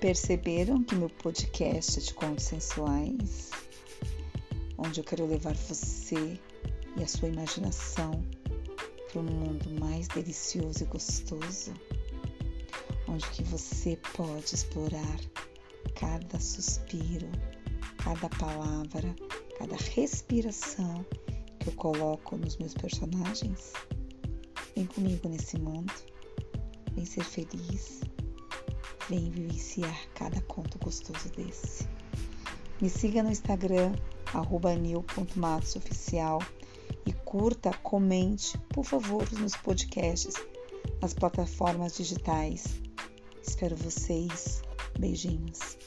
Perceberam que meu podcast é de contos sensuais, onde eu quero levar você e a sua imaginação para um mundo mais delicioso e gostoso, onde que você pode explorar cada suspiro, cada palavra, cada respiração que eu coloco nos meus personagens. Vem comigo nesse mundo, vem ser feliz Vem vivenciar cada conto gostoso desse. Me siga no Instagram, nil.matosoficial e curta, comente, por favor, os meus podcasts nas plataformas digitais. Espero vocês. Beijinhos.